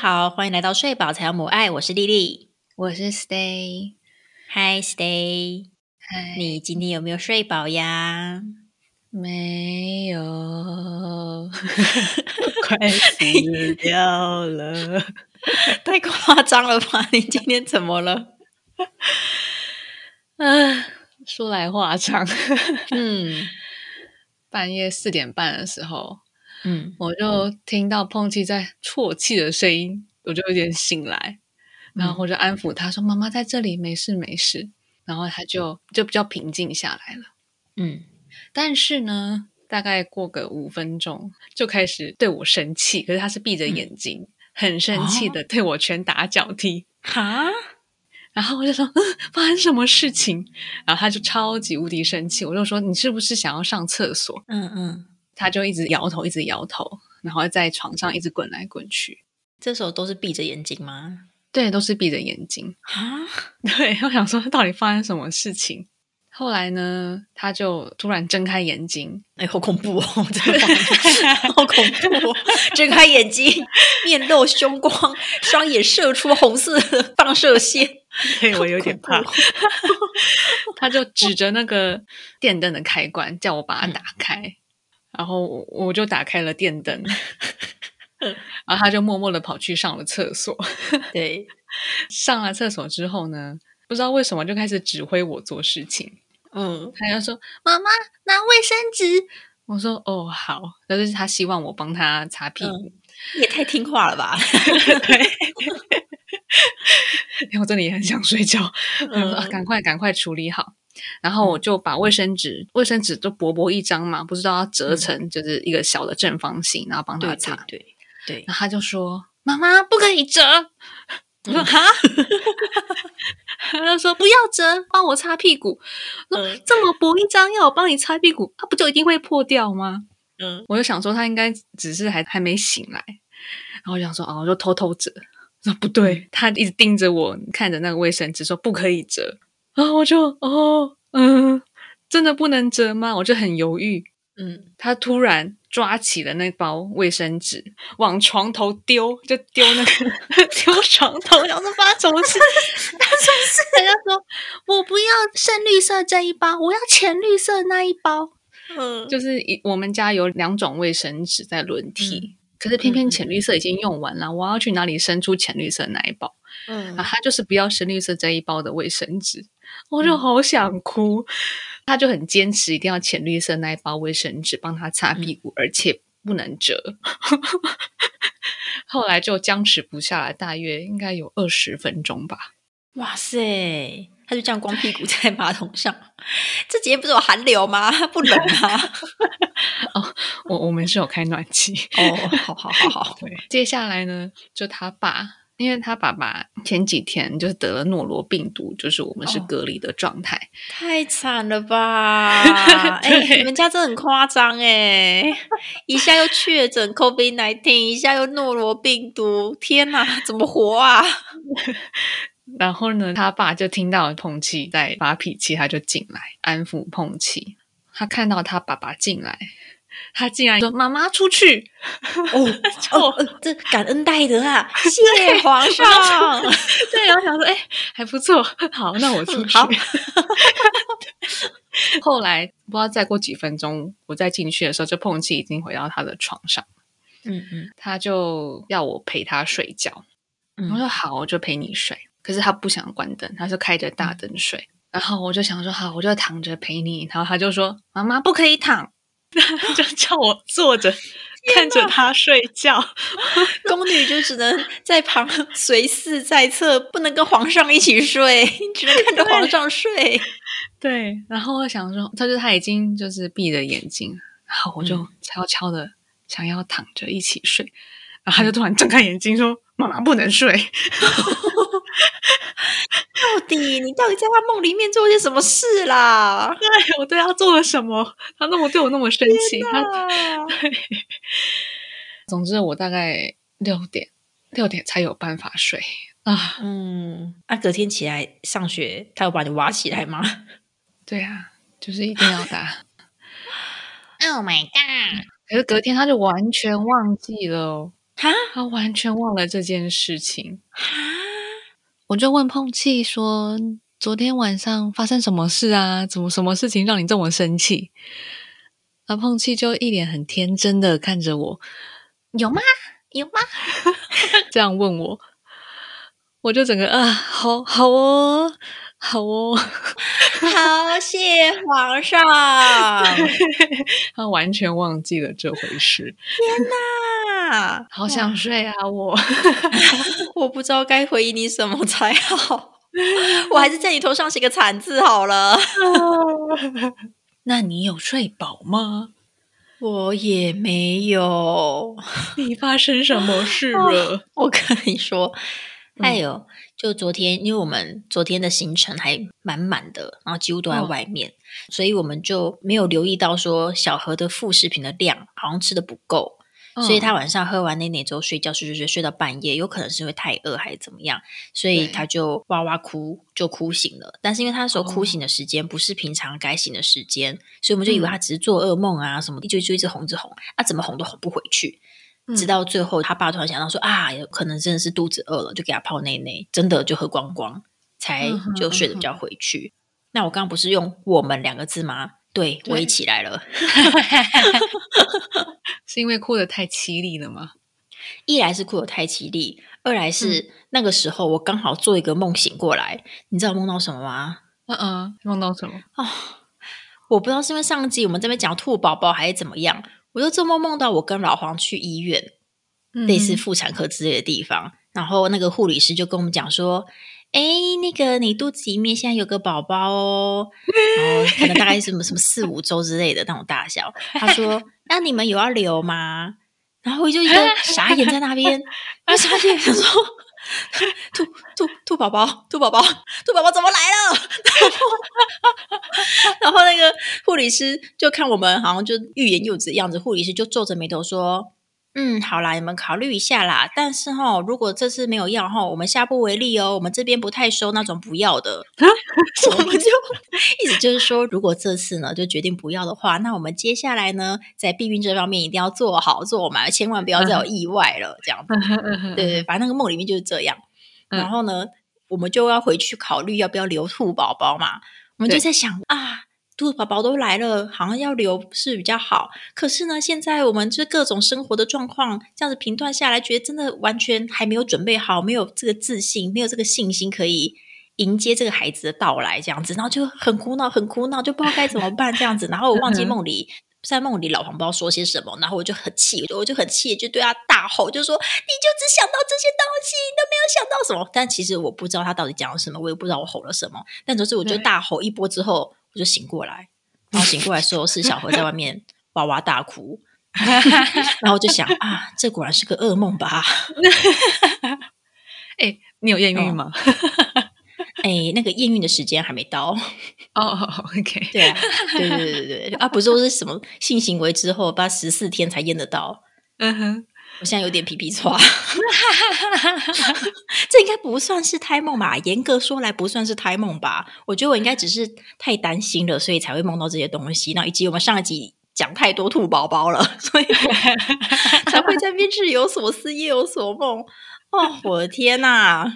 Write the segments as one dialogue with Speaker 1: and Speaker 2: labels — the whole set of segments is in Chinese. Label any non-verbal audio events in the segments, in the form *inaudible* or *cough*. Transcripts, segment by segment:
Speaker 1: 好，欢迎来到睡饱才有母爱，我是丽丽，
Speaker 2: 我是 Stay。
Speaker 1: Hi Stay，
Speaker 2: 嗨，
Speaker 1: 你今天有没有睡饱呀？
Speaker 2: 没有，*laughs* 快死掉了。*laughs*
Speaker 1: 太夸张了吧？你今天怎么了？
Speaker 2: 啊，说来话长。
Speaker 1: 嗯 *laughs*
Speaker 2: 半夜四点半的时候，
Speaker 1: 嗯，
Speaker 2: 我就听到碰气在啜泣的声音，我就有点醒来，然后我就安抚他说：“妈妈在这里，没事没事。”然后他就就比较平静下来了。
Speaker 1: 嗯，
Speaker 2: 但是呢，大概过个五分钟，就开始对我生气。可是他是闭着眼睛，很生气的对我拳打脚踢。
Speaker 1: 哈，
Speaker 2: 然后我就说：“嗯，*laughs* 发生什么事情？”然后他就超级无敌生气。我就说：“你是不是想要上厕所
Speaker 1: 嗯嗯，？”
Speaker 2: 他就一直摇头，一直摇头，然后在床上一直滚来滚去。
Speaker 1: 这时候都是闭着眼睛吗？
Speaker 2: 对，都是闭着眼睛。
Speaker 1: 啊，*laughs*
Speaker 2: 对，我想说到底发生什么事情。后来呢，他就突然睁开眼睛，
Speaker 1: 哎，好恐怖哦！*laughs* 好恐怖哦！睁开眼睛，面露凶光，双眼射出红色放射线。*laughs*
Speaker 2: 对我有点怕。他就指着那个电灯的开关，叫我把它打开，然后我我就打开了电灯，*laughs* 然后他就默默的跑去上了厕所。
Speaker 1: 对，
Speaker 2: 上了厕所之后呢，不知道为什么就开始指挥我做事情。
Speaker 1: 嗯
Speaker 2: 他就说：“妈妈拿卫生纸。”我说：“哦，好。”就是他希望我帮他擦屁股。
Speaker 1: 你也太听话了吧？*laughs*
Speaker 2: 对，*laughs* 我真的也很想睡觉，
Speaker 1: 嗯
Speaker 2: 啊赶快赶快处理好。然后我就把卫生纸，卫生纸就薄薄一张嘛，不知道要折成就是一个小的正方形，然后帮他擦。
Speaker 1: 对对对，
Speaker 2: 然后他就说：“妈妈不可以折。”我说：“哈。*laughs* ”他就说：“不要折，帮我擦屁股。”我说：“
Speaker 1: 嗯
Speaker 2: 这么薄一张，要我帮你擦屁股，它不就一定会破掉吗？”
Speaker 1: 嗯
Speaker 2: 我就想说他应该只是还还没醒来，然后我想说哦，我就偷偷折。说不对，他一直盯着我，看着那个卫生纸说不可以折。然后我就哦嗯，真的不能折吗？我就很犹豫。
Speaker 1: 嗯，
Speaker 2: 他突然抓起了那包卫生纸，往床头丢，就丢那个 *laughs* 丢床头。然后说发生什么事？*laughs* 发生什么事？*laughs* 他就说我不要深绿色这一包，我要浅绿色那一包。
Speaker 1: 嗯
Speaker 2: 就是一我们家有两种卫生纸在轮替，可是
Speaker 1: 嗯
Speaker 2: 偏偏浅绿色已经用完了，我要去哪里伸出浅绿色那一包？
Speaker 1: 嗯
Speaker 2: 啊，他就是不要深绿色这一包的卫生纸，我就好想哭。他就很坚持一定要浅绿色那一包卫生纸帮他擦屁股，而且不能折。后来就僵持不下来，大约应该有二十分钟吧。
Speaker 1: 哇塞，他就这样光屁股在马桶上，这几天不是有寒流吗？不冷啊？*laughs*
Speaker 2: 我我们是有开暖气。
Speaker 1: 哦，好好好好，*laughs*
Speaker 2: 对，接下来呢，就他爸，因为他爸爸前几天就是得了诺罗病毒，就是我们是
Speaker 1: 哦
Speaker 2: 隔离的状态。
Speaker 1: 太惨了吧！*laughs* 哎、
Speaker 2: 对
Speaker 1: 你们家真的很夸张哎，一下又确诊 COVID nineteen，一下又诺罗病毒，天哪，怎么活啊？*laughs*
Speaker 2: 然后呢，他爸就听到碰气在发脾气，他就进来安抚碰气。他看到他爸爸进来，他竟然说：“妈妈出去。*laughs*
Speaker 1: 哦哦，呃这感恩戴德啊，谢皇上。
Speaker 2: 对，然后想说：“哎、还不错，好，那我出去。
Speaker 1: 好
Speaker 2: 后来不知道再过几分钟，我再进去的时候，就碰气已经回到他的床上，
Speaker 1: 嗯嗯
Speaker 2: 他就要我陪他睡觉。我
Speaker 1: 嗯，
Speaker 2: 说好，我就陪你睡。可是他不想关灯，他是开着大灯睡。然后我就想说好，我就躺着陪你。然后他就说妈妈不可以躺，*laughs* 就叫我坐着 *laughs* 看着他睡觉。*laughs*
Speaker 1: 宫女就只能在旁随侍在侧，不能跟皇上一起睡，只能看着皇上睡。
Speaker 2: 对，然后我想说，他就他已经就是闭着眼睛，然后我就
Speaker 1: 嗯
Speaker 2: 悄悄的想要躺着一起睡，然后他就突然睁开眼睛说：“妈妈不能睡。*laughs* *laughs*
Speaker 1: 到底你到底在他梦里面做些什么事啦？*laughs*
Speaker 2: 对”我对他做了什么？他那么对我那么生气，他
Speaker 1: 啊
Speaker 2: 对。总之，我大概六点六点才有办法睡啊。
Speaker 1: 嗯，那、隔天起来上学，他有把你挖起来吗
Speaker 2: 对啊，就是一定要打。
Speaker 1: ？Oh my god！
Speaker 2: 可是隔天他就完全忘记了哦。
Speaker 1: 哈
Speaker 2: 他完全忘了这件事情。
Speaker 1: 哈，
Speaker 2: 我就问碰气说：“昨天晚上发生什么事啊？怎么什么事情让你这么生气？”而碰气就一脸很天真的看着我，
Speaker 1: 有吗？有吗？*laughs*
Speaker 2: 这样问我，我就整个啊，好好哦，好哦，
Speaker 1: 好谢皇上！*laughs*
Speaker 2: 他完全忘记了这回事，
Speaker 1: 天哪，
Speaker 2: 好想睡啊！我 *laughs*
Speaker 1: 我不知道该回应你什么才好，我还是在你头上写个惨字好了。*laughs*
Speaker 2: 那你有睡饱吗？
Speaker 1: 我也没有，
Speaker 2: 你发生什么事了？
Speaker 1: 我跟你说，
Speaker 2: 嗯
Speaker 1: 哎呦，就昨天，因为我们昨天的行程还满满的，然后几乎都在
Speaker 2: 哦
Speaker 1: 外面，所以我们就没有留意到说小何的副食品的量好像吃的不够，所以
Speaker 2: 嗯
Speaker 1: 他晚上喝完那奶之后睡觉睡睡睡睡到半夜，有可能是因为太饿还是怎么样，所以他就哇哇哭，就哭醒了。但是因为他那时候哭
Speaker 2: 哦
Speaker 1: 醒的时间不是平常该醒的时间，所以我们就以为
Speaker 2: 嗯
Speaker 1: 他只是做噩梦啊什么的，就就一直哄一直哄，啊怎么哄都哄不回去。直
Speaker 2: 嗯
Speaker 1: 到最后，他爸突然想到说啊，有可能真的是肚子饿了，就给他泡内内，真的就喝光光，才就睡得比较回去。那我刚刚不是用“我们”两个字吗？对，我
Speaker 2: 对
Speaker 1: 一起来了。*laughs* *laughs*
Speaker 2: 是因为哭得太凄厉了吗？
Speaker 1: 一来是哭得太凄厉，二来
Speaker 2: 嗯
Speaker 1: 是、那个时候我刚好做一个梦醒过来，你知道我梦到什么吗？
Speaker 2: 嗯嗯，梦到什么？
Speaker 1: 我不知道是因为上集我们这边讲兔宝宝还是怎么样，我就做梦梦到我跟老黄去医院，类似
Speaker 2: 嗯
Speaker 1: 妇产科之类的地方，然后那个护理师就跟我们讲说：“哎，那个你肚子里面现在有个宝宝哦，然后可能大概什么什么四五周之类的那种大小。”他说：“那你们有要留吗？”然后我就一个傻眼在那边，我傻眼想说。*laughs* 兔兔兔宝宝，兔宝宝，兔宝宝怎么来了？*laughs* 然后那个护理师就看我们好像就欲言又止的样子，护理师就皱着眉头说：“嗯，好啦，你们考虑一下啦。但是哈，如果这次没有要哈，我们下不为例哦。我们这边不太收那种不要的。我们就意思就是说，如果这次呢就决定不要的话，那我们接下来呢，在避孕这方面一定要做好做满，千万不要再有意外了。这样子，对对对，反正那个梦里面就是这样。
Speaker 2: 嗯
Speaker 1: 然后呢，我们就要回去考虑要不要留兔宝宝嘛。我们就在想啊，兔宝宝都来了，好像要留是比较好。可是呢，现在我们就各种生活的状况这样子评断下来，觉得真的完全还没有准备好，没有这个自信，没有这个信心可以。迎接这个孩子的到来，这样子，然后就很苦恼，很苦恼，就不知道该怎么办，这样子。然后我忘记梦里在梦里老黄不知道说些什么，然后我就很气，我就很气，就对他大吼，就说：“你就只想到这些东西，你都没有想到什么。”但其实我不知道他到底讲了什么，我也不知道我吼了什么。但总之，我就
Speaker 2: 对
Speaker 1: 大吼一波之后，我就醒过来，然后醒过来候是小何在外面哇哇大哭，*laughs* 然后我就想啊，这果然是个噩梦吧？*laughs*
Speaker 2: 哎，你有艳遇吗？*laughs*
Speaker 1: 哎，那个验孕的时间还没到。
Speaker 2: 哦哦，OK，
Speaker 1: 对啊，对对对对对啊，不是说是什么性行为之后，把十四天才验得到。
Speaker 2: 嗯哼，
Speaker 1: 我现在有点皮皮抓，*laughs* 这应该不算是胎梦吧？严格说来，不算是胎梦吧？我觉得我应该只是太担心了，所以才会梦到这些东西。那以及我们上一集讲太多兔宝宝了，*laughs* 所以才会在边日有所思，夜有所梦。哦，我的天呐！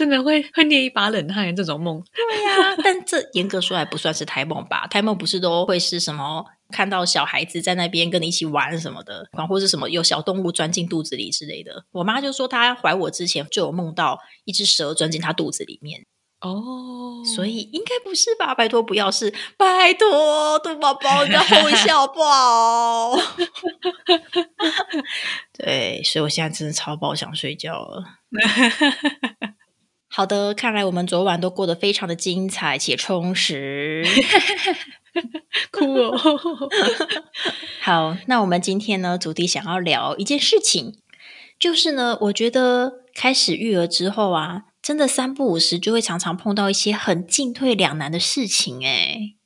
Speaker 2: 真的会会捏一把冷汗，这种梦。
Speaker 1: 对呀、*laughs* 但这严格说来不算是胎梦吧？胎梦不是都会是什么看到小孩子在那边跟你一起玩什么的，或是什么有小动物钻进肚子里之类的。我妈就说她怀我之前就有梦到一只蛇钻进她肚子里面，
Speaker 2: 哦，
Speaker 1: 所以应该不是吧？拜托不要是，拜托兔宝宝，你再哄一下好不好？*laughs* 对，所以我现在真的超爆想睡觉了。*laughs* 好的，看来我们昨晚都过得非常的精彩且充实。*laughs*
Speaker 2: 哭哦。*laughs* *laughs*
Speaker 1: 好，那我们今天呢，主题想要聊一件事情，就是呢，我觉得开始育儿之后啊，真的三不五时就会常常碰到一些很进退两难的事情、诶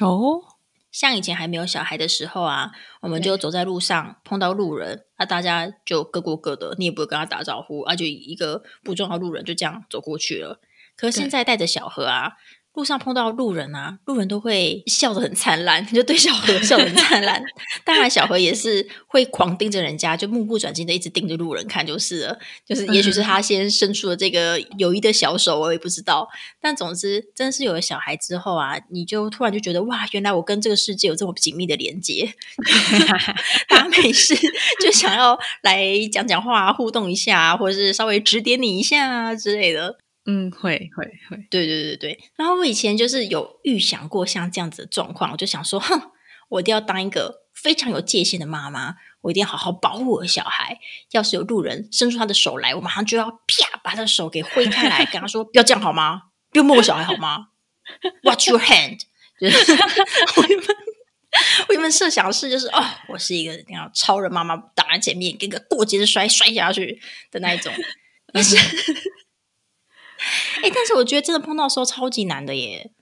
Speaker 2: 哦，
Speaker 1: 像以前还没有小孩的时候啊，我们就走在路上碰到路人，那、大家就各过各的，你也不会跟他打招呼，啊，就一个不重要的路人就这样走过去了。可是现在带着小何啊，路上碰到路人啊，路人都会笑得很灿烂，就对小何笑得很灿烂。*laughs* 当然，小何也是会狂盯着人家，就目不转睛的一直盯着路人看就是了。就是也许是他先伸出了这个友谊的小手，我也不知道。但总之，真是有了小孩之后啊，你就突然就觉得哇，原来我跟这个世界有这么紧密的连接。大家没事就想要来讲讲话、互动一下，或者是稍微指点你一下啊之类的。
Speaker 2: 嗯，会会会，
Speaker 1: 对对对对。然后我以前就是有预想过像这样子的状况，我就想说，哼，我一定要当一个非常有界限的妈妈，我一定要好好保护我的小孩。要是有路人伸出他的手来，我马上就要啪把他的手给挥开来，跟他说：“不要这样好吗？不要摸我小孩好吗？”Watch your hand。就是 *laughs* 我原本我原本设想的是，就是哦，我是一个那样超人妈妈挡在前面，跟个过节的摔摔下去的那一种，但是。*laughs* 哎，但是我觉得真的碰到时候超级难的耶。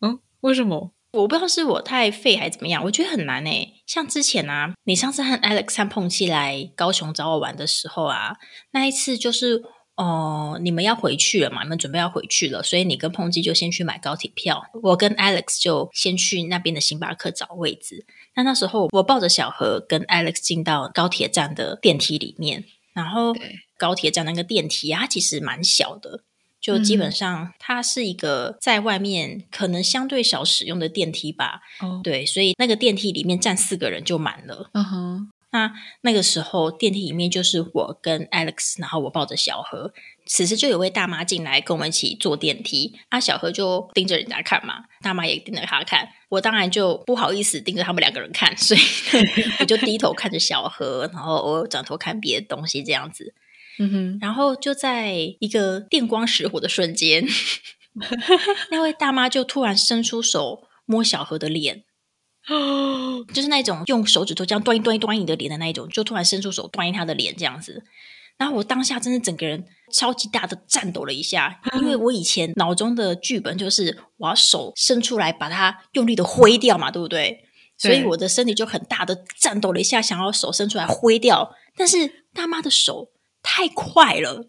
Speaker 2: 嗯，为什么？
Speaker 1: 我不知道是我太废还是怎么样，我觉得很难哎。像之前啊，你上次和 Alex 和碰气来高雄找我玩的时候啊，那一次就是哦，你们要回去了嘛，你们准备要回去了，所以你跟碰气就先去买高铁票，我跟 Alex 就先去那边的星巴克找位置。那那时候我抱着小何跟 Alex 进到高铁站的电梯里面，然后高铁站那个电梯啊，其实蛮小的。就基本上，它是一个在外面可能相对少使用的电梯吧。哦，对，所以那个电梯里面站四个人就满了。嗯哼，那那个时候电梯里面就是我跟 Alex，然后我抱着小何。此时就有位大妈进来跟我们一起坐电梯，啊，小何就盯着人家看嘛，大妈也盯着他看。我当然就不好意思盯着他们两个人看，所以 *laughs* 我就低头看着小何，然后我转头看别的东西，这样子。嗯哼，然后就在一个电光石火的瞬间，*laughs* 那位大妈就突然伸出手摸小何的脸，*laughs* 哦，就是那种用手指头这样端一端一端你的脸的那一种，就突然伸出手端一他的脸这样子。然后我当下真的整个人超级大的颤抖了一下，因为我以前脑中的剧本就是我要手伸出来把它用力的挥掉嘛，对不对？所以我的身体就很大的颤抖了一下，想要手伸出来挥掉，但是大妈的手。太快了，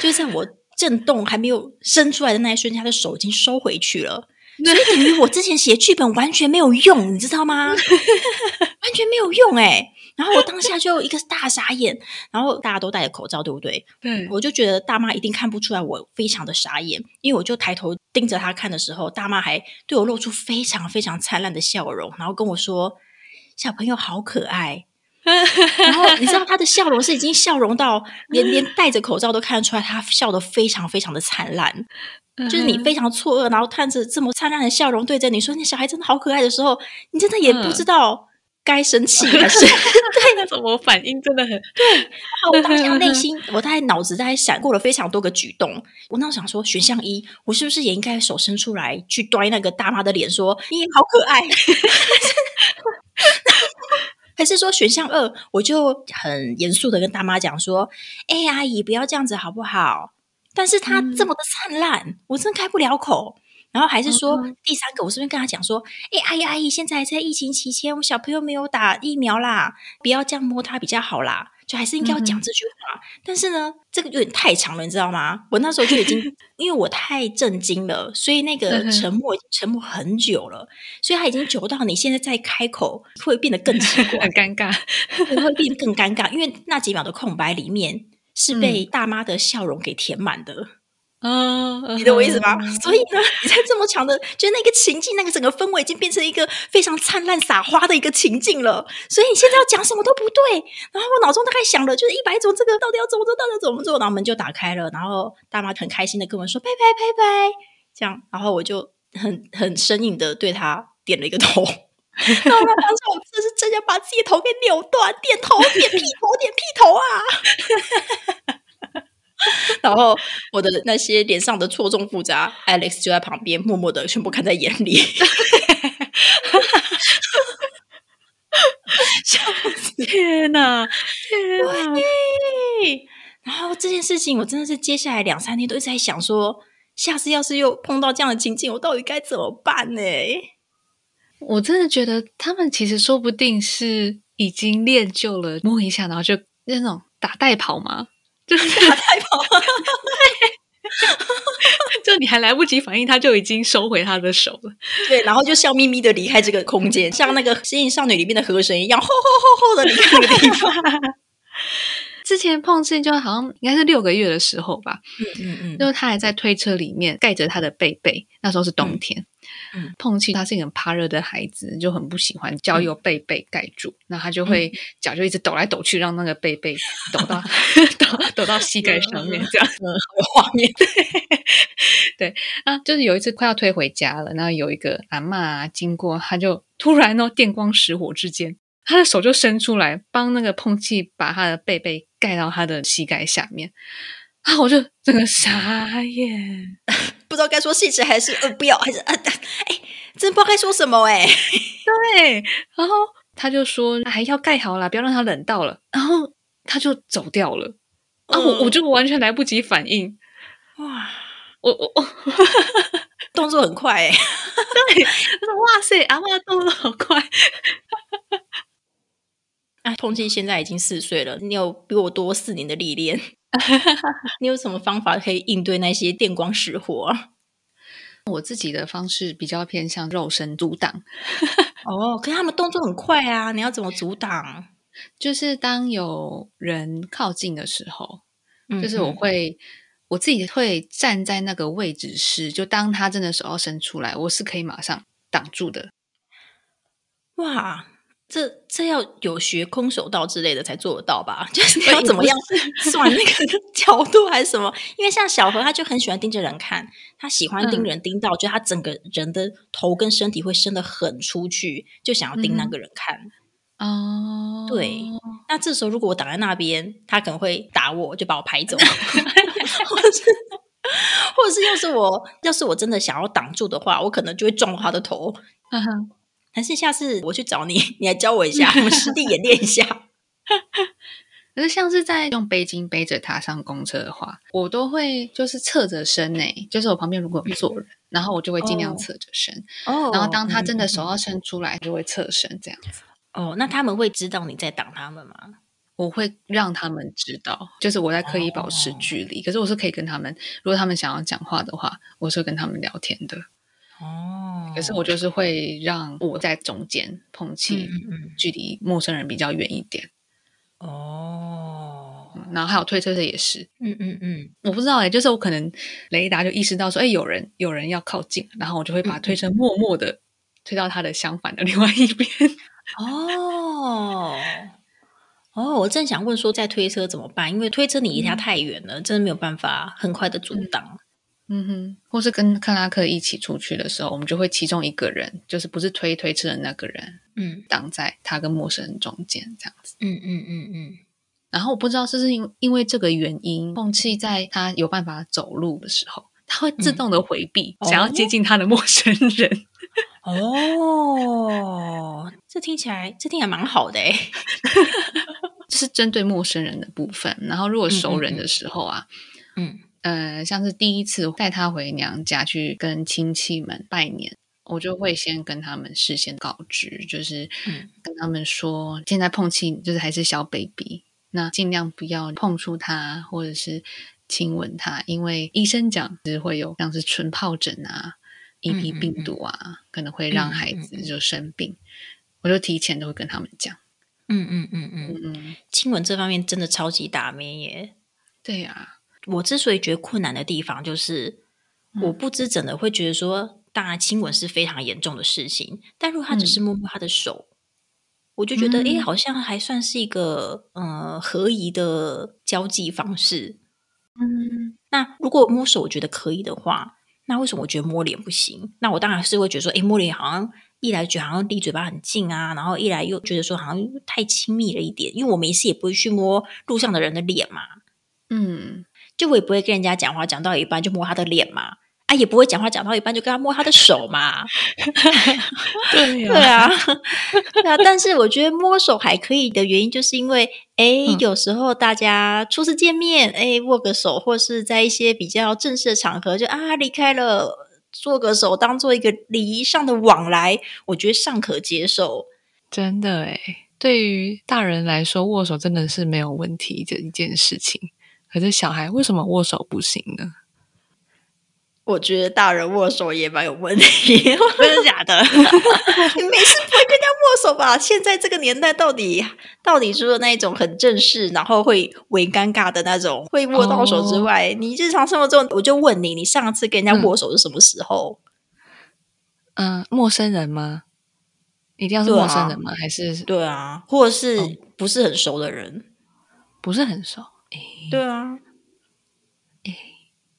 Speaker 1: 就在我震动还没有伸出来的那一瞬间，他的手已经收回去了。所以等于我之前写剧本完全没有用，你知道吗？完全没有用哎！然后我当下就一个大傻眼，然后大家都戴着口罩，对不对？
Speaker 2: 对，
Speaker 1: 我就觉得大妈一定看不出来我非常的傻眼，因为我就抬头盯着他看的时候，大妈还对我露出非常非常灿烂的笑容，然后跟我说：“小朋友好可爱。”然后你知道 *laughs* 他的笑容是已经笑容到连连戴着口罩都看得出来，他笑得非常非常的灿烂。就是你非常错愕，然后看着这么灿烂的笑容对着你说：“那小孩真的好可爱”的时候，你真的也不知道该生气还是 *laughs* 对
Speaker 2: 那种我反应真的很
Speaker 1: 对。我当下内 *laughs* 心，我在脑子在闪过了非常多个举动。我那时想说，选项一，我是不是也应该手伸出来去端那个大妈的脸，说你也好可爱？还是说选项二，我就很严肃的跟大妈讲说：“哎，阿姨，不要这样子好不好？”但是她这么的灿烂，我真开不了口。然后还是说第三个，我是不是跟她讲说：“哎，阿姨阿姨，现在在疫情期间，我小朋友没有打疫苗啦，不要这样摸他比较好啦。”就还是应该要讲这句话，但是呢，这个有点太长了，你知道吗？我那时候就已经 *laughs* 因为我太震惊了，所以那个沉默沉默很久了，所以他已经久到你现在再开口会变得更奇怪、*laughs*
Speaker 2: 很尴尬，
Speaker 1: 会变得更尴尬，因为那几秒的空白里面是被大妈的笑容给填满的。嗯，你懂我意思吗？所以呢，你在这么强的，就那个情境，那个整个氛围已经变成一个非常灿烂撒花的一个情境了。所以你现在要讲什么都不对。然后我脑中大概想了，就是一百种这个到底要怎么做，到底要怎么做。然后门就打开了，然后大妈很开心的跟我说：“拜拜拜拜。”这样，然后我就很很生硬的对他点了一个头。*laughs* 然后当时我真的是真想把自己的头给扭断，点头点屁头点屁头啊！*laughs* *laughs* 然后我的那些脸上的错综复杂，Alex 就在旁边默默的全部看在眼里！
Speaker 2: 天哪，天哪！
Speaker 1: 然后这件事情，我真的是接下来两三天都一直在想，说下次要是又碰到这样的情境，我到底该怎么办呢？
Speaker 2: 我真的觉得他们其实说不定是已经练就了摸一下，然后就那种打带跑吗？
Speaker 1: 就是打太跑，*laughs*
Speaker 2: 就你还来不及反应，他就已经收回他的手了。
Speaker 1: 对，然后就笑眯眯的离开这个空间，像那个《仙境少女》里面的河神一样，吼吼吼吼的离开那个地方。
Speaker 2: 之前碰见就好像应该是六个月的时候吧，
Speaker 1: 嗯嗯嗯，
Speaker 2: 就是他还在推车里面盖着他的被被，那时候是冬天。
Speaker 1: 嗯
Speaker 2: 碰气他是一个很怕热的孩子，就很不喜欢脚有被被盖住，那他就会脚就一直抖来抖去，让那个被被抖到 *laughs* 抖抖到膝盖上面，这样。
Speaker 1: 嗯，好有画面。*laughs*
Speaker 2: 对啊，就是有一次快要推回家了，然后有一个阿嬷、啊、经过，他就突然哦电光石火之间，他的手就伸出来帮那个碰气把他的背背盖到他的膝盖下面，啊，我就整个傻眼。*laughs*
Speaker 1: 不知道该说谢谢还是呃不要，还是呃哎，真不知道该说什么哎。
Speaker 2: 对，然后他就说还要盖好啦，不要让它冷到了，然后他就走掉了。啊，我我就完全来不及反应，
Speaker 1: 哇，
Speaker 2: 我我我，*laughs*
Speaker 1: 动作很快哎。
Speaker 2: 对，他说哇塞，阿妈动作好快，
Speaker 1: 啊，通气现在已经四岁了，你有比我多四年的历练，*laughs* 你有什么方法可以应对那些电光石火啊？
Speaker 2: 我自己的方式比较偏向肉身阻挡，
Speaker 1: 哦，可是他们动作很快啊，你要怎么阻挡？
Speaker 2: 就是当有人靠近的时候，
Speaker 1: 嗯
Speaker 2: 就是我会。我自己会站在那个位置是，就当他真的手要伸出来，我是可以马上挡住的。
Speaker 1: 哇，这这要有学空手道之类的才做得到吧？*laughs* 就是你要怎么样 *laughs* 算那个 *laughs* 角度还是什么？因为像小何，他就很喜欢盯着人看，他喜欢盯人盯到，就他整个人的头跟身体会伸得很出去，就想要盯那个人看。
Speaker 2: 哦，
Speaker 1: 对，那这时候如果我挡在那边，他可能会打我，就把我拍走，或者是，或者是要是我要是我真的想要挡住的话，我可能就会撞到他的头。
Speaker 2: 嗯哼，
Speaker 1: 还是下次我去找你，*laughs* 你来教我一下，我们实地演练一下。*laughs*
Speaker 2: 可是像是在用背巾背着他上公车的话，我都会就是侧着身诶，就是我旁边如果有坐人，然后我就会尽量侧着身，
Speaker 1: 哦
Speaker 2: 然后当他真的手要伸出来，就会侧身这样子。
Speaker 1: 哦，那他们会知道你在挡他们吗？
Speaker 2: 我会让他们知道，就是我在刻意保持距离。可是我是可以跟他们，如果他们想要讲话的话，我是会跟他们聊天的。
Speaker 1: 哦，
Speaker 2: 可是我就是会让我在中间碰气，距离陌生人比较远一点。
Speaker 1: 哦，
Speaker 2: 嗯然后还有推车的也是，
Speaker 1: 嗯嗯嗯，
Speaker 2: 我不知道哎、就是我可能雷达就意识到说，哎，有人有人要靠近，然后我就会把推车默默的推到他的相反的 *laughs* 另外一边。
Speaker 1: 哦。哦，我正想问说，在推车怎么办？因为推车你离他太远了，真的没有办法很快的阻挡。
Speaker 2: 嗯哼，或是跟克拉克一起出去的时候，我们就会其中一个人，就是不是推推车的那个人，
Speaker 1: 嗯
Speaker 2: 挡在他跟陌生人中间这样子。
Speaker 1: 嗯嗯嗯嗯，
Speaker 2: 然后我不知道是不是因因为这个原因，空气在他有办法走路的时候，他会自动的回避，
Speaker 1: 嗯
Speaker 2: 想要接近他的陌生人。*laughs*
Speaker 1: 哦，这听起来这听起来蛮好的哎。
Speaker 2: 这是针对陌生人的部分。然后如果熟人的时候啊，
Speaker 1: 嗯
Speaker 2: 呃，像是第一次带他回娘家去跟亲戚们拜年，我就会先跟他们事先告知，就是
Speaker 1: 嗯
Speaker 2: 跟他们说，现在碰气就是还是小 baby，那尽量不要碰触他或者是亲吻他，因为医生讲是会有像是纯疱疹啊、EB 病毒啊，可能会让孩子就生病。我就提前都会跟他们讲。
Speaker 1: 嗯嗯嗯嗯，
Speaker 2: 嗯，
Speaker 1: 亲吻这方面真的超级打咩耶。
Speaker 2: 对呀、
Speaker 1: 我之所以觉得困难的地方，就是
Speaker 2: 嗯
Speaker 1: 我不知怎的会觉得说，当然亲吻是非常严重的事情，但如果他只是摸摸他的手，我就觉得，
Speaker 2: 嗯
Speaker 1: 诶，好像还算是一个呃合宜的交际方式。
Speaker 2: 嗯
Speaker 1: 那如果摸手我觉得可以的话，那为什么我觉得摸脸不行？那我当然是会觉得说，诶，摸脸好像一来觉得好像离嘴巴很近啊，然后一来又觉得说好像太亲密了一点，因为我没事也不会去摸路上的人的脸嘛。
Speaker 2: 嗯，
Speaker 1: 就我也不会跟人家讲话，讲到一半就摸他的脸嘛，啊，也不会讲话讲到一半就跟他摸他的手嘛，*laughs*
Speaker 2: 对
Speaker 1: 对啊，对啊。但是我觉得摸手还可以的原因，就是因为，哎、
Speaker 2: 嗯
Speaker 1: 有时候大家初次见面，哎，握个手，或是在一些比较正式的场合，就啊离开了，做个手，当做一个礼仪上的往来，我觉得尚可接受。
Speaker 3: 真的诶，对于大人来说，握手真的是没有问题的一件事情。可是小孩为什么握手不行呢？
Speaker 1: 我觉得大人握手也蛮有问题，*laughs*
Speaker 2: 真的假的？
Speaker 1: 你 *laughs* 没事不会跟人家握手吧？现在这个年代，到底到底除了那一种很正式，然后会为尴尬的那种会握到手之外，你日常生活中，我就问你，你上次跟人家握手是什么时候？
Speaker 3: 嗯、陌生人吗？一定要是陌生人吗？还是
Speaker 1: 对啊，或者是
Speaker 3: 哦
Speaker 1: 不是很熟的人？
Speaker 3: 不是很熟？
Speaker 1: 对啊，
Speaker 3: 哎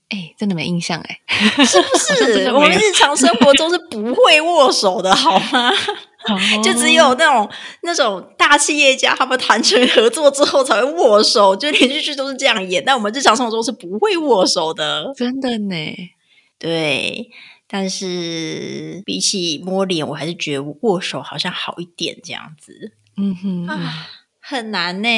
Speaker 3: 哎，真的没印象哎。*laughs*
Speaker 1: 是不是？我们日常生活中是不会握手的，好吗？*laughs* 就只有那种那种大企业家，他们谈成合作之后才会握手，就连续剧都是这样演。但我们日常生活中是不会握手的，
Speaker 3: 真的呢。
Speaker 1: 对。但是比起摸脸，我还是觉得握手好像好一点，这样子
Speaker 3: 嗯哼，嗯
Speaker 1: 啊，很难呢。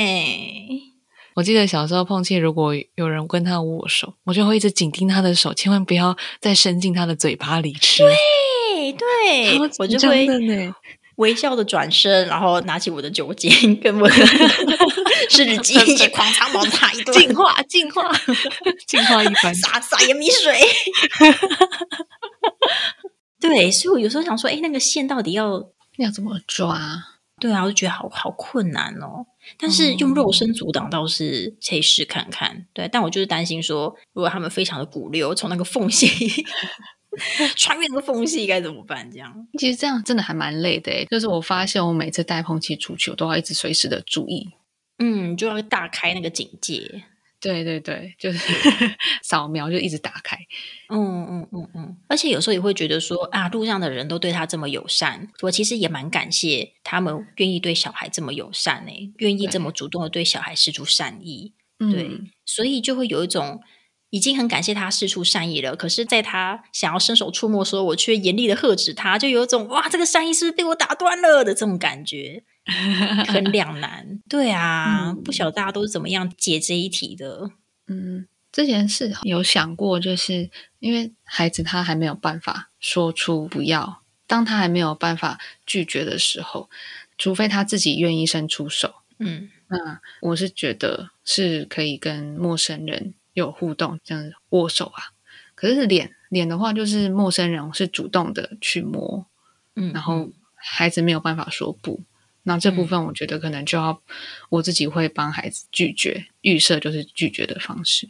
Speaker 3: 我记得小时候碰气，如果有人跟他握手，我就会一直紧盯他的手，千万不要再伸进他的嘴巴里吃。
Speaker 1: 对对，
Speaker 3: 超
Speaker 1: 我就会。*laughs* 微笑的转身，然后拿起我的酒精跟我的 *laughs* 湿纸巾一起狂擦猛擦一顿，
Speaker 3: 净化，净化，*laughs* 净化一番。
Speaker 1: 洒洒盐米水。对，所以我有时候想说，哎，那个线到底要……
Speaker 3: 要怎么抓？
Speaker 1: 对啊，我就觉得好好困难哦。但是用肉身阻挡倒是可以试看看，对。但我就是担心说，如果他们非常的鼓溜，从那个缝隙 *laughs* 穿越那个缝隙该怎么办？这样，
Speaker 2: 其实这样真的还蛮累的诶。就是我发现我每次带碰气出去，我都要一直随时的注意。
Speaker 1: 嗯，就要大开那个警戒。
Speaker 2: 对对对，就是 *laughs* 扫描就一直打开。
Speaker 1: 嗯嗯嗯嗯，而且有时候也会觉得说啊，路上的人都对他这么友善，我其实也蛮感谢他们愿意对小孩这么友善诶、愿意这么主动的对小孩施出善意。对，
Speaker 2: 嗯
Speaker 1: 所以就会有一种已经很感谢他施出善意了，可是在他想要伸手触摸的时候，我却严厉的呵止他，就有一种哇，这个善意是不是被我打断了的这种感觉，很两难。*laughs* 对啊，
Speaker 2: 嗯
Speaker 1: 不晓得大家都是怎么样解这一题的。
Speaker 2: 嗯，之前是有想过，就是因为孩子他还没有办法说出不要，当他还没有办法拒绝的时候，除非他自己愿意伸出手，
Speaker 1: 嗯
Speaker 2: 那我是觉得是可以跟陌生人有互动，这样握手啊。可是脸脸的话，就是陌生人是主动的去摸，
Speaker 1: 嗯，
Speaker 2: 然后孩子没有办法说不。那这部分我觉得可能就要我自己会帮孩子拒绝，预设就是拒绝的方式。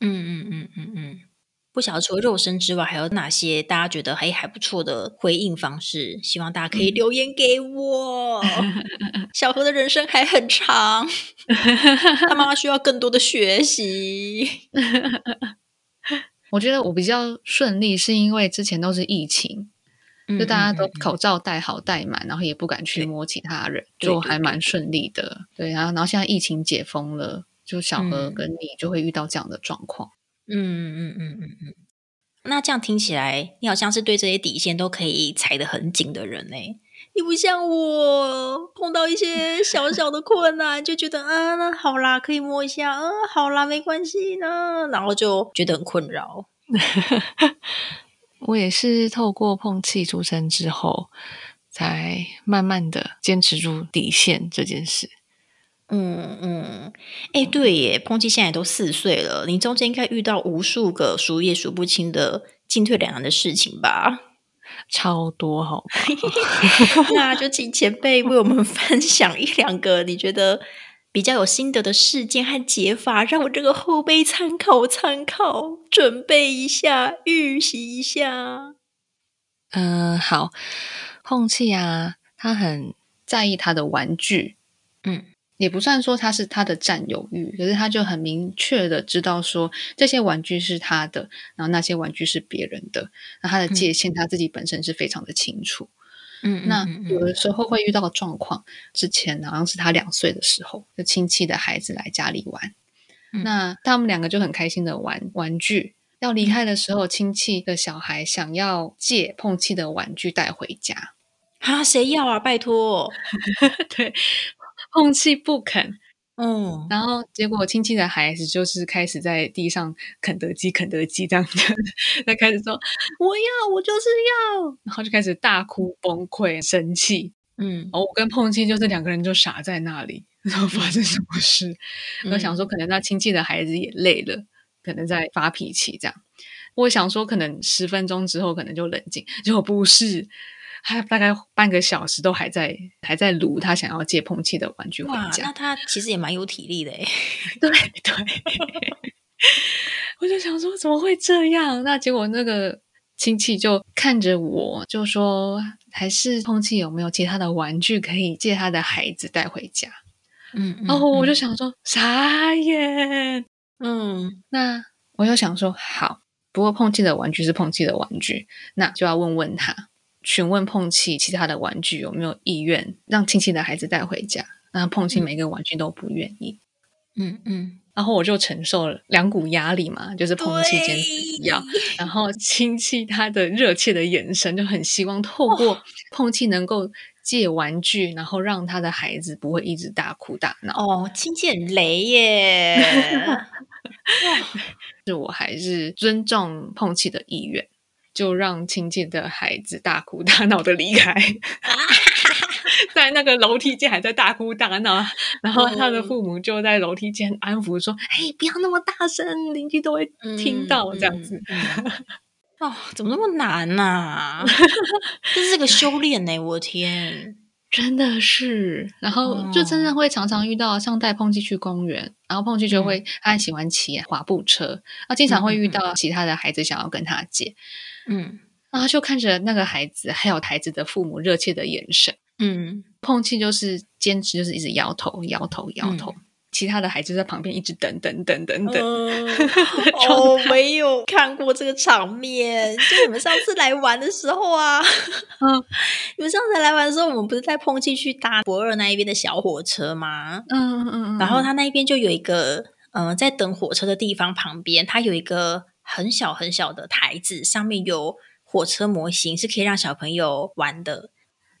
Speaker 1: 嗯嗯嗯嗯嗯，不晓得除了肉身之外，还有哪些大家觉得还还不错的回应方式？希望大家可以留言给我。*laughs* 小何的人生还很长，他妈妈需要更多的学习。*laughs*
Speaker 2: 我觉得我比较顺利，是因为之前都是疫情，就大家都口罩戴好戴满，然后也不敢去摸其他人，就还蛮顺利的。对，然后然后现在疫情解封了，就小何
Speaker 1: 嗯
Speaker 2: 跟你就会遇到这样的状况。
Speaker 1: 嗯嗯嗯嗯嗯。那这样听起来，你好像是对这些底线都可以踩得很紧的人呢、你不像我，碰到一些小小的困难，就觉得啊，那好啦，可以摸一下，嗯、好啦，没关系呢，然后就觉得很困扰。*laughs*
Speaker 3: 我也是透过碰气出生之后，才慢慢的坚持住底线这件事。
Speaker 1: 嗯嗯，哎，对耶，碰气现在都四岁了，你中间应该遇到无数个数也数不清的进退两难的事情吧？*laughs*
Speaker 3: 超多好？*laughs*
Speaker 1: 那就请前辈为我们分享一两个你觉得比较有心得的事件和解法，让我这个后辈参考参考，准备一下，预习一下。
Speaker 3: 嗯、好，碰气啊，他很
Speaker 2: 在意他的玩具，
Speaker 1: 嗯
Speaker 2: 也不算说他是他的占有欲，可是他就很明确的知道说这些玩具是他的，然后那些玩具是别人的，那他的界限他自己本身是非常的清楚。
Speaker 1: 嗯
Speaker 2: 那
Speaker 1: 嗯
Speaker 2: 有的时候会遇到状况，之前好像是他两岁的时候，就亲戚的孩子来家里玩，
Speaker 1: 嗯
Speaker 2: 那他们两个就很开心的玩玩具。要离开的时候，亲戚的小孩想要借碰气的玩具带回家，
Speaker 1: 啊，谁要啊？拜托，
Speaker 2: 对，*laughs* 碰气不肯，*laughs*
Speaker 1: 嗯，
Speaker 2: 然后结果亲戚的孩子就是开始在地上肯德基、肯德基这样子，他开始说我要，我就是要，然后就开始大哭崩溃、生气。
Speaker 1: 嗯
Speaker 2: 然后我跟碰气就是两个人就傻在那里，*laughs* 然后发生什么事？
Speaker 1: 嗯
Speaker 2: 我想说，可能那亲戚的孩子也累了，可能在发脾气这样。我想说，可能十分钟之后可能就冷静，结果不是，他大概半个小时都还在还在撸他想要借碰气的玩具回
Speaker 1: 家，那。他其实也蛮有体力的 *laughs* 诶。
Speaker 2: 对对，*laughs* 我就想说怎么会这样？那结果那个亲戚就看着我，就说还是碰气有没有其他的玩具可以借他的孩子带回家？
Speaker 1: 嗯，嗯
Speaker 2: 然后我就
Speaker 1: 嗯
Speaker 2: 想说傻眼。
Speaker 1: 嗯
Speaker 2: 那我就想说好，不过碰气的玩具是碰气的玩具，那就要问问他，询问碰气其他的玩具有没有意愿让亲戚的孩子带回家。那碰气每个玩具都不愿意，
Speaker 1: 嗯嗯，
Speaker 2: 然后我就承受了两股压力嘛，就是碰气坚持不要，然后亲戚他的热切的眼神就很希望透过碰气能够借玩具，然后让他的孩子不会一直大哭大闹。
Speaker 1: 哦，亲戚很雷耶。*laughs* *laughs*
Speaker 2: 是我还是尊重碰气的意愿，就让亲戚的孩子大哭大闹的离开，在那个楼梯间还在大哭大闹，然后他的父母就在楼梯间安抚说：“哎，不要那么大声，邻居都会听到。”这样子，
Speaker 1: 哦，怎么那么难呐、*laughs* 这是个修炼呢、我天！
Speaker 2: 真的是，然后就真的会常常遇到，像带碰气去公园，然后碰气就会他很喜欢骑滑步车，那经常会遇到其他的孩子想要跟他借，
Speaker 1: 嗯
Speaker 2: 然后就看着那个孩子还有孩子的父母热切的眼神。
Speaker 1: 嗯，
Speaker 2: 碰气就是坚持，就是一直摇头、摇头、摇头。其他的孩子在旁边一直等等等等等。
Speaker 1: 嗯 *laughs* 哦，没有看过这个场面。就你们上次来玩的时候啊，*laughs*
Speaker 2: 嗯 *laughs*
Speaker 1: 你们上次来玩的时候，我们不是在碰气去搭博二那一边的小火车吗？
Speaker 2: 嗯嗯嗯，
Speaker 1: 然后他那一边就有一个，嗯、在等火车的地方旁边，他有一个很小很小的台子，上面有火车模型，是可以让小朋友玩的。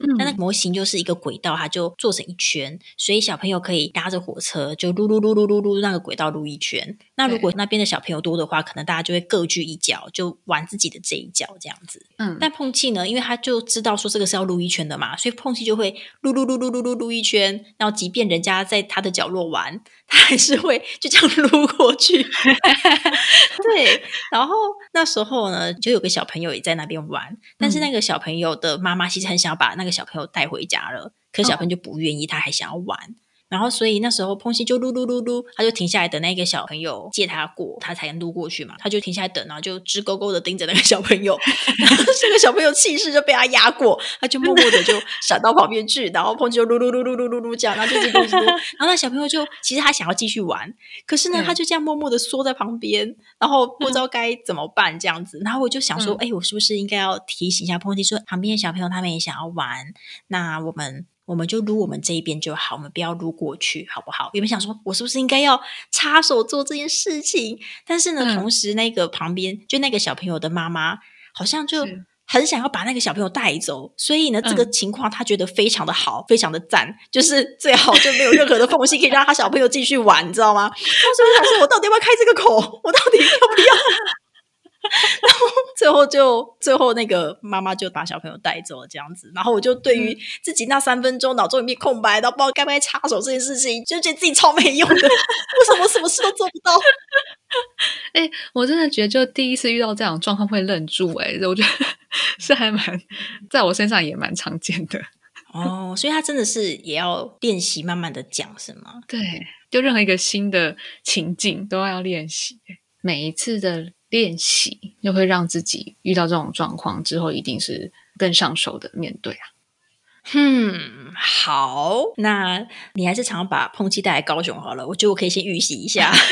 Speaker 2: 嗯
Speaker 1: 那那个模型就是一个轨道，它就做成一圈，所以小朋友可以搭着火车就噜噜噜噜噜噜那个轨道撸一圈。那如果那边的小朋友多的话，可能大家就会各据一角，就玩自己的这一角这样子。
Speaker 2: 嗯，
Speaker 1: 但碰气呢，因为他就知道说这个是要撸一圈的嘛，所以碰气就会撸撸撸撸撸撸撸一圈，然后即便人家在他的角落玩，他还是会就这样撸过去。*laughs* 对，然后那时候呢，就有个小朋友也在那边玩，但是那个小朋友的妈妈其实很想要把那个小朋友带回家了，可是小朋友就不愿意，他还想要玩。然后，所以那时候碰西就噜噜噜噜，他就停下来等那个小朋友借他过，他才能撸过去嘛。他就停下来等，然后就直勾勾的盯着那个小朋友，*laughs* 然后这个小朋友气势就被他压过，他就默默的就闪到旁边去，然后碰西就噜噜噜噜噜噜噜这样，然后就一直撸 *laughs* 然后那小朋友就其实他想要继续玩，可是呢，
Speaker 2: 嗯
Speaker 1: 他就这样默默的缩在旁边，然后不知道该怎么办这样子。然后我就想说，哎、我是不是应该要提醒一下碰西，说旁边的小朋友他们也想要玩，那我们。我们就撸我们这一边就好，我们不要撸过去，好不好？原本想说，我是不是应该要插手做这件事情？但是呢，
Speaker 2: 嗯
Speaker 1: 同时那个旁边就那个小朋友的妈妈，好像就很想要把那个小朋友带走，所以呢，这个
Speaker 2: 嗯
Speaker 1: 情况他觉得非常的好，非常的赞，就是最好就没有任何的缝隙可以让他小朋友继续玩，你知道吗？然后所以我想说，我到底要不要开这个口？我到底要不要？*laughs* 然后最后就最后那个妈妈就把小朋友带走了，这样子。然后我就对于自己那三分钟脑中一片空白，然后不知道该不该插手这件事情，就觉得自己超没用的。*laughs* 为什么什么事都做不到？*laughs*
Speaker 2: 哎、我真的觉得，就第一次遇到这样的状况会愣住、哎，我觉得是还蛮在我身上也蛮常见的。
Speaker 1: 哦，所以他真的是也要练习，慢慢的讲，是吗？
Speaker 2: 对，就任何一个新的情境都要练习，每一次的练习就会让自己遇到这种状况之后，一定是更上手的面对啊。
Speaker 1: 嗯，好，那你还是常常把碰气带来高雄好了，我觉得我可以先预习一下。*laughs*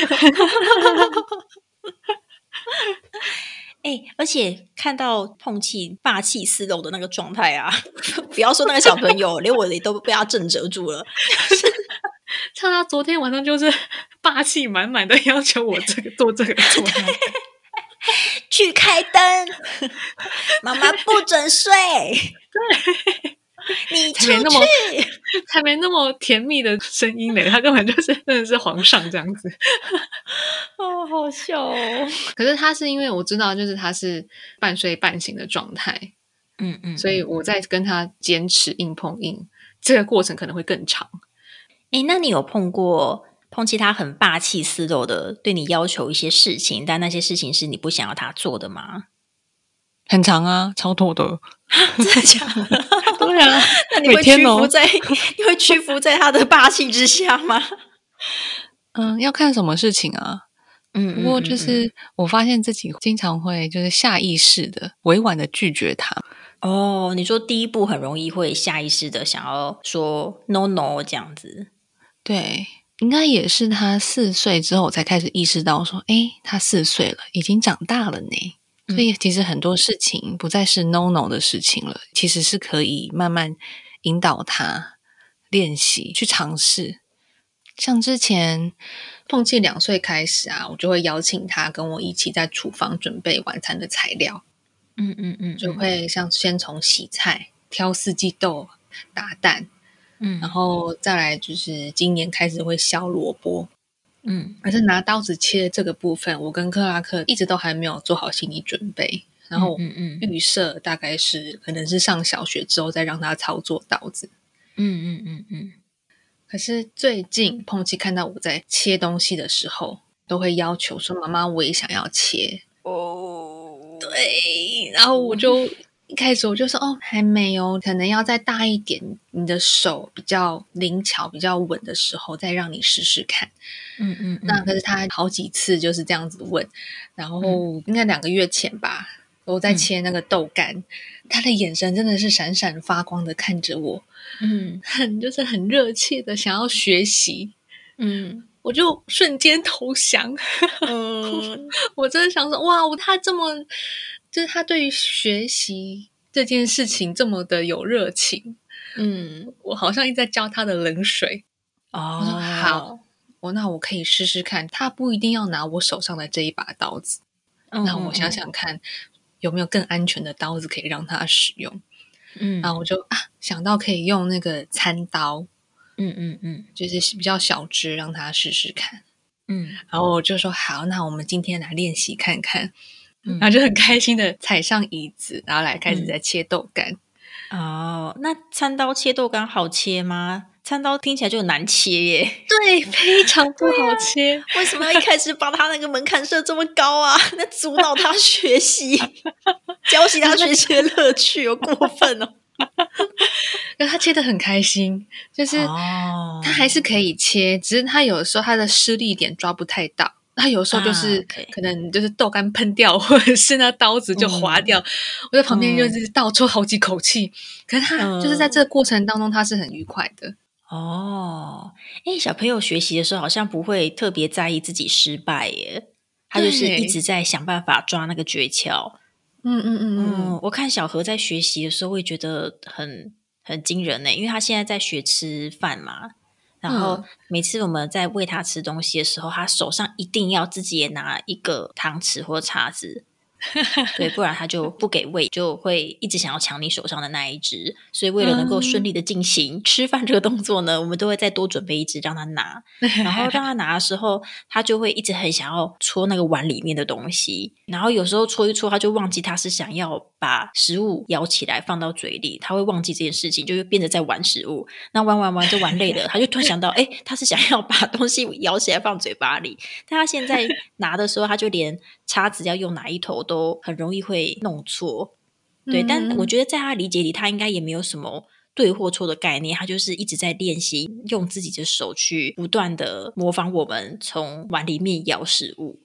Speaker 1: 哎、而且看到碰气霸气四露的那个状态啊，*laughs* 不要说那个小朋友，连我也都被他震慑住了。*laughs*
Speaker 2: 像他昨天晚上就是霸气满满的要求我这个做这个做那个，*laughs*
Speaker 1: 去开灯，*laughs* 妈妈不准睡。对，你出
Speaker 2: 才没那么
Speaker 1: 去。
Speaker 2: 还没那么甜蜜的声音呢，他根本就是真的是皇上这样子。*laughs*
Speaker 1: 哦，好笑哦。
Speaker 2: 可是他是因为我知道，就是他是半睡半醒的状态，
Speaker 1: 嗯嗯，
Speaker 2: 所以我在跟他坚持硬碰硬，这个过程可能会更长。
Speaker 1: 哎，那你有碰过碰气他很霸气四露的对你要求一些事情，但那些事情是你不想要他做的吗？
Speaker 2: 很长啊，超多的。
Speaker 1: 真的假的？*laughs*
Speaker 2: 对啊，*laughs*
Speaker 1: 那你会屈服在你会屈服在他的霸气之下吗？*laughs*
Speaker 2: 嗯，要看什么事情啊。
Speaker 1: 嗯
Speaker 2: 不过就是我发现自己经常会就是下意识的委婉的拒绝他。
Speaker 1: 哦，你说第一步很容易会下意识的想要说 no no 这样子。
Speaker 2: 对，应该也是他四岁之后我才开始意识到说，哎，他四岁了，已经长大了呢。所以其实很多事情不再是 no no 的事情了，其实是可以慢慢引导他练习去尝试。像之前凤气两岁开始啊，我就会邀请他跟我一起在厨房准备晚餐的材料，
Speaker 1: 嗯嗯嗯，
Speaker 2: 就会像先从洗菜、挑四季豆、打蛋，
Speaker 1: 嗯，
Speaker 2: 然后再来就是今年开始会削萝卜，
Speaker 1: 嗯
Speaker 2: 可是拿刀子切的这个部分，我跟克拉克一直都还没有做好心理准备。然后
Speaker 1: 嗯嗯
Speaker 2: 预设大概是可能是上小学之后再让他操作刀子。
Speaker 1: 嗯嗯嗯嗯
Speaker 2: 可是最近碰气看到我在切东西的时候，都会要求说：“妈妈，我也想要切。
Speaker 1: 哦，”
Speaker 2: 对，然后我就一开始我就说：“哦，还没有，可能要再大一点，你的手比较灵巧、比较稳的时候，再让你试试看。”
Speaker 1: 嗯嗯，
Speaker 2: 那可是他好几次就是这样子问，然后应该两个月前吧，我在切那个豆干，他的眼神真的是闪闪发光的看着我，
Speaker 1: 嗯
Speaker 2: 很就是很热切的想要学习，
Speaker 1: 嗯
Speaker 2: 我就瞬间投降。
Speaker 1: 嗯 *laughs*
Speaker 2: 我真的想说，哇，他这么就是他对于学习这件事情这么的有热情，
Speaker 1: 嗯，
Speaker 2: 我好像一直在浇他的冷水。
Speaker 1: 哦，
Speaker 2: 好，我那我可以试试看，他不一定要拿我手上的这一把刀子。
Speaker 1: 嗯，
Speaker 2: 那我想想看，有没有更安全的刀子可以让他使用？
Speaker 1: 嗯，
Speaker 2: 然后我就啊想到可以用那个餐刀，
Speaker 1: 嗯嗯嗯
Speaker 2: 就是比较小只，让他试试看。
Speaker 1: 嗯
Speaker 2: 然后我就说好，那我们今天来练习看看。
Speaker 1: 嗯
Speaker 2: 然后就很开心的踩上椅子，然后来开始在切豆干。
Speaker 1: 哦，那餐刀切豆干好切吗？餐刀听起来就很难切耶，
Speaker 2: 对，非常不好切。*laughs*
Speaker 1: 为什么要一开始把他那个门槛设这么高啊？*laughs* 那阻挠他学习，*laughs* 教习他学习的乐趣，有过分哦。
Speaker 2: 那他切的很开心，就是
Speaker 1: 哦
Speaker 2: 他还是可以切，只是他有的时候他的施力点抓不太到。他有时候就是、可能就是豆干喷掉，或者是那刀子就划掉。我在旁边就是倒抽好几口气，可是他
Speaker 1: 嗯
Speaker 2: 就是在这个过程当中，他是很愉快的。
Speaker 1: 哦，哎，小朋友学习的时候好像不会特别在意自己失败耶，他就是一直在想办法抓那个诀窍。
Speaker 2: 嗯嗯嗯
Speaker 1: 嗯，我看小何在学习的时候会觉得很很惊人呢，因为他现在在学吃饭嘛，然后
Speaker 2: 嗯。
Speaker 1: 每次我们在喂他吃东西的时候，他手上一定要自己也拿一个汤匙或叉子，*laughs* 对，不然他就不给喂，就会一直想要抢你手上的那一只。所以为了能够顺利的进行吃饭这个动作呢，我们都会再多准备一只让他拿。*laughs* 然后让他拿的时候，他就会一直很想要戳那个碗里面的东西，然后有时候戳一戳，他就忘记他是想要把食物咬起来放到嘴里，他会忘记这件事情，就会变得在玩食物。那玩玩玩就玩累了，他就突然想到，哎，他是想要把东西咬起来放嘴巴里，但他现在拿的时候，他就连叉子要用哪一头都很容易会弄错。对，但
Speaker 2: 嗯
Speaker 1: 我觉得在他理解里，他应该也没有什么对或错的概念，他就是一直在练习用自己的手去不断的模仿我们从碗里面舀食物。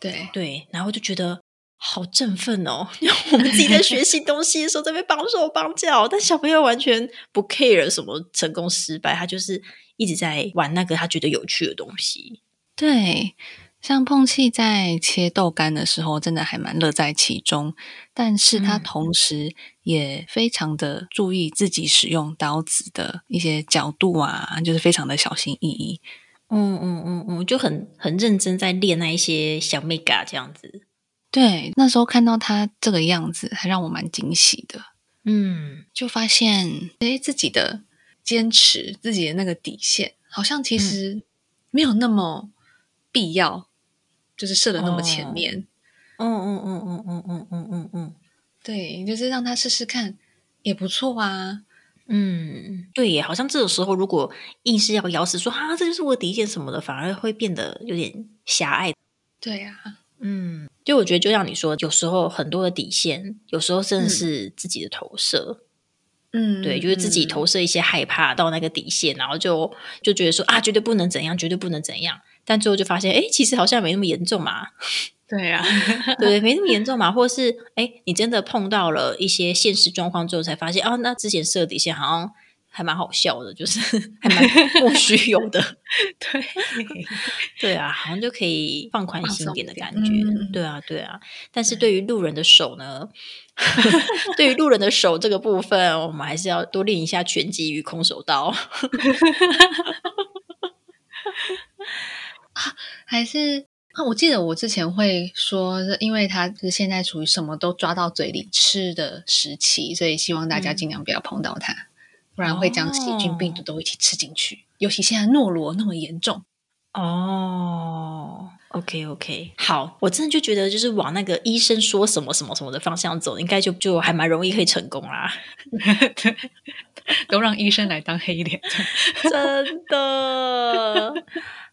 Speaker 2: 对，
Speaker 1: 对，然后就觉得好振奋哦！*laughs* 因为我们自己在学习东西的时候，在被绑手绑脚，但小朋友完全不 care 什么成功失败，他就是一直在玩那个他觉得有趣的东西。
Speaker 2: 对，像碰气在切豆干的时候，真的还蛮乐在其中。但是他
Speaker 1: 嗯
Speaker 2: 同时也非常的注意自己使用刀子的一些角度啊，就是非常的小心翼翼。
Speaker 1: 嗯嗯嗯嗯，就很很认真在练那一些小 mega 这样子。
Speaker 2: 对，那时候看到他这个样子，还让我蛮惊喜的。
Speaker 1: 嗯
Speaker 2: 就发现，诶，自己的坚持，自己的那个底线，好像其实没有那么必要，就是设的那么前面。
Speaker 1: 嗯嗯嗯嗯嗯嗯嗯嗯嗯，
Speaker 2: 对，就是让他试试看也不错啊。
Speaker 1: 嗯，对耶，好像这种时候如果硬是要咬死说啊，这就是我底线什么的，反而会变得有点狭隘。
Speaker 2: 对呀、
Speaker 1: 嗯，就我觉得，就像你说，有时候很多的底线，有时候甚至是自己的投射。
Speaker 2: 嗯
Speaker 1: 对，就是自己投射一些害怕到那个底线，然后就就觉得说啊，绝对不能怎样，绝对不能怎样。但最后就发现，哎，其实好像没那么严重嘛，*laughs*
Speaker 2: 对啊、
Speaker 1: 对，没那么严重嘛，或是哎，你真的碰到了一些现实状况之后，才发现哦，那之前设底线好像还蛮好笑的，就是 *laughs* 还蛮 *laughs* 莫须有的。
Speaker 2: 对，
Speaker 1: 对啊，好像就可以放宽心一点的感觉。
Speaker 2: 嗯
Speaker 1: 对啊，对啊。但是对于路人的手呢，对于路人的手这个部分，我们还是要多练一下拳击与空手道。
Speaker 2: 还是啊，我记得我之前会说，因为他是现在处于什么都抓到嘴里吃的时期，所以希望大家
Speaker 1: 嗯
Speaker 2: 尽量不要碰到它，不然会将细菌、
Speaker 1: 哦
Speaker 2: 病毒都一起吃进去。尤其现在诺罗那么严重，
Speaker 1: 哦，OK OK，好，我真的就觉得就是往那个医生说什么什么什么的方向走，应该就就还蛮容易可以成功啦。*laughs*
Speaker 2: 对，都让医生来当黑脸。
Speaker 1: 真的。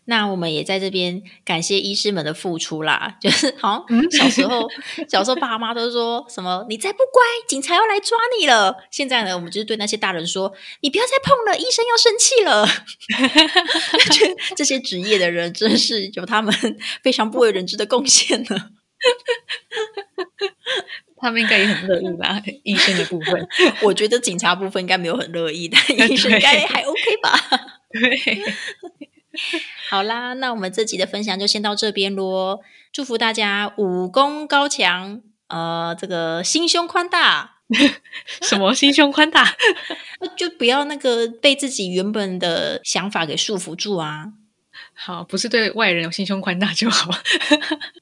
Speaker 1: 那我们也在这边感谢医师们的付出啦，就是好像小时候，小时候爸妈都说什么“你再不乖，警察要来抓你了”。现在呢，我们就是对那些大人说：“你不要再碰了，医生要生气了。*laughs* ”这些职业的人真是有他们 *laughs* 非常不为人知的贡献呢。
Speaker 2: 他们应该也很乐意吧？医生的部分，*laughs*
Speaker 1: 我觉得警察部分应该没有很乐意，但医生应该还 OK 吧。
Speaker 2: 对，*laughs*
Speaker 1: 好啦，那我们这集的分享就先到这边咯。祝福大家武功高强，呃，这个心胸宽大，*laughs*
Speaker 2: 什么心胸宽大？*laughs*
Speaker 1: 就不要那个被自己原本的想法给束缚住啊。
Speaker 2: 好，不是对外人有心胸宽大就好。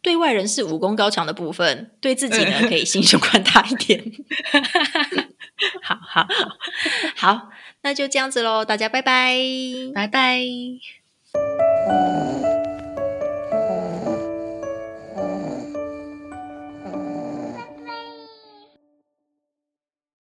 Speaker 1: 对外人是武功高强的部分，对自己呢可以心胸宽大一点。好好好，好，那就这样子喽，大家拜拜。
Speaker 2: 拜拜。Música